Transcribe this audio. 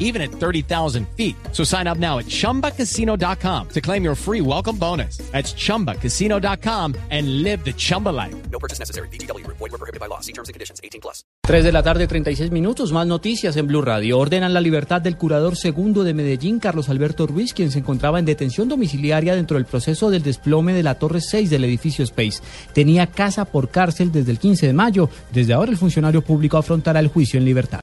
even at 30,000 feet. So sign up now at chumbacasino.com to claim your free welcome bonus. That's chumbacasino.com and live the Chumba life. No purchase necessary. BGW. Void were prohibited by law. See terms and conditions. 18 plus. 3 de la tarde, 36 minutos. Más noticias en Blue Radio. Ordenan la libertad del curador segundo de Medellín, Carlos Alberto Ruiz, quien se encontraba en detención domiciliaria dentro del proceso del desplome de la Torre 6 del edificio Space. Tenía casa por cárcel desde el 15 de mayo. Desde ahora el funcionario público afrontará el juicio en libertad.